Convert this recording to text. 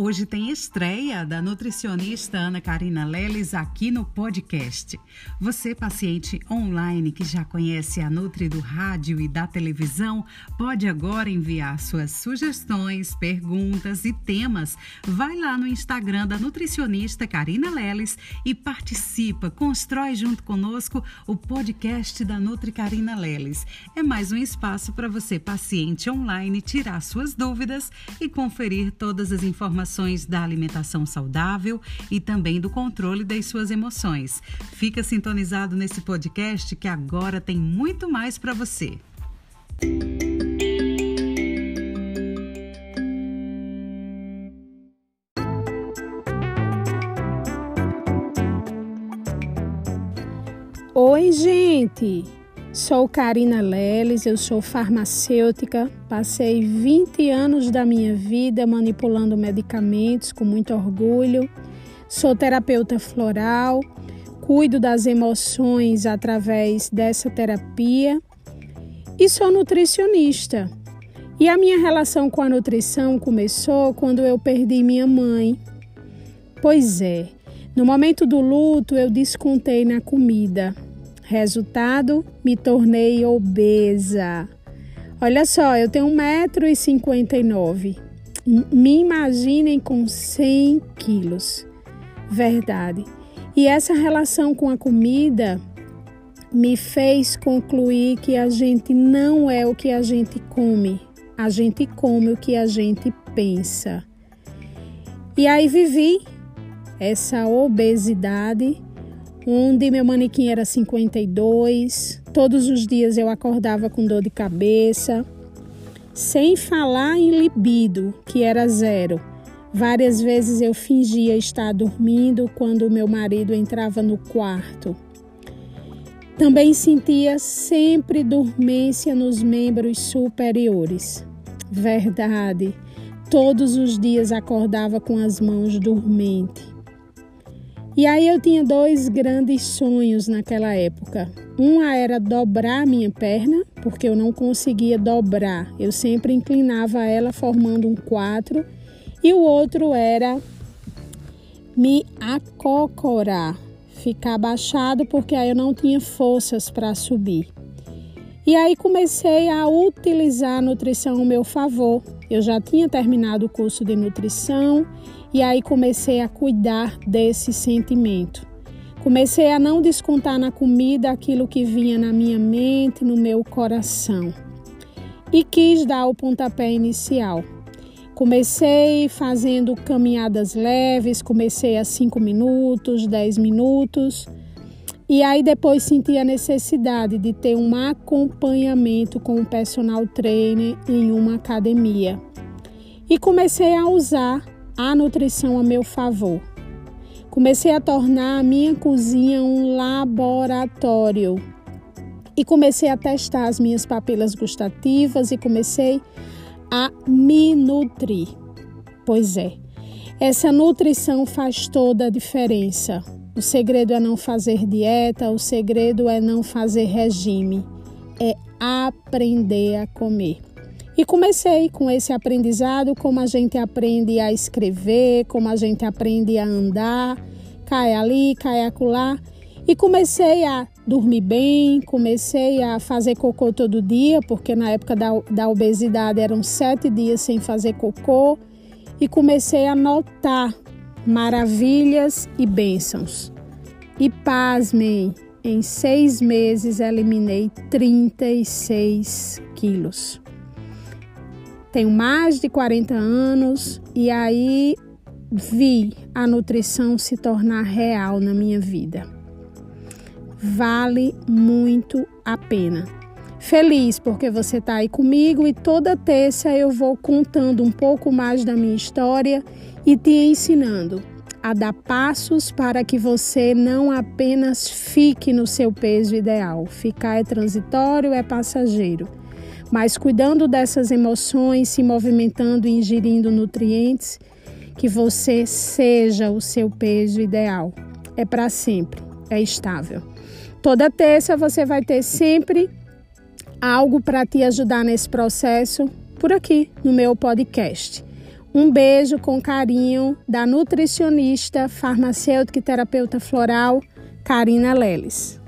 Hoje tem estreia da nutricionista Ana Karina Leles aqui no podcast. Você, paciente online que já conhece a Nutri do rádio e da televisão, pode agora enviar suas sugestões, perguntas e temas. Vai lá no Instagram da nutricionista Karina Leles e participa, constrói junto conosco o podcast da Nutri Karina Leles. É mais um espaço para você, paciente online, tirar suas dúvidas e conferir todas as informações da alimentação saudável e também do controle das suas emoções. Fica sintonizado nesse podcast que agora tem muito mais para você. Oi, gente! Sou Karina Leles, eu sou farmacêutica. Passei 20 anos da minha vida manipulando medicamentos com muito orgulho. Sou terapeuta floral, cuido das emoções através dessa terapia e sou nutricionista. E a minha relação com a nutrição começou quando eu perdi minha mãe. Pois é, no momento do luto eu descontei na comida Resultado, me tornei obesa. Olha só, eu tenho 1,59m. Me imaginem com 100 quilos. Verdade. E essa relação com a comida me fez concluir que a gente não é o que a gente come, a gente come o que a gente pensa. E aí vivi essa obesidade onde meu manequim era 52, todos os dias eu acordava com dor de cabeça, sem falar em libido, que era zero. Várias vezes eu fingia estar dormindo quando meu marido entrava no quarto. Também sentia sempre dormência nos membros superiores. Verdade, todos os dias acordava com as mãos dormentes. E aí eu tinha dois grandes sonhos naquela época. Uma era dobrar minha perna, porque eu não conseguia dobrar. Eu sempre inclinava ela formando um quatro. E o outro era me acocorar, ficar abaixado, porque aí eu não tinha forças para subir. E aí comecei a utilizar a nutrição ao meu favor. Eu já tinha terminado o curso de nutrição e aí comecei a cuidar desse sentimento. Comecei a não descontar na comida aquilo que vinha na minha mente, no meu coração. E quis dar o pontapé inicial. Comecei fazendo caminhadas leves, comecei a 5 minutos, 10 minutos. E aí depois senti a necessidade de ter um acompanhamento com o personal trainer em uma academia. E comecei a usar a nutrição a meu favor. Comecei a tornar a minha cozinha um laboratório e comecei a testar as minhas papilas gustativas e comecei a me nutrir. Pois é, essa nutrição faz toda a diferença. O segredo é não fazer dieta, o segredo é não fazer regime, é aprender a comer. E comecei com esse aprendizado, como a gente aprende a escrever, como a gente aprende a andar, cai ali, cai acolá. E comecei a dormir bem, comecei a fazer cocô todo dia, porque na época da, da obesidade eram sete dias sem fazer cocô. E comecei a notar maravilhas e bênçãos. E pasmem, em seis meses eliminei 36 quilos tenho mais de 40 anos e aí vi a nutrição se tornar real na minha vida. Vale muito a pena. Feliz porque você está aí comigo e toda terça eu vou contando um pouco mais da minha história e te ensinando a dar passos para que você não apenas fique no seu peso ideal. Ficar é transitório, é passageiro mas cuidando dessas emoções, se movimentando e ingerindo nutrientes, que você seja o seu peso ideal. É para sempre, é estável. Toda terça você vai ter sempre algo para te ajudar nesse processo por aqui no meu podcast. Um beijo com carinho da nutricionista, farmacêutica e terapeuta floral Karina Leles.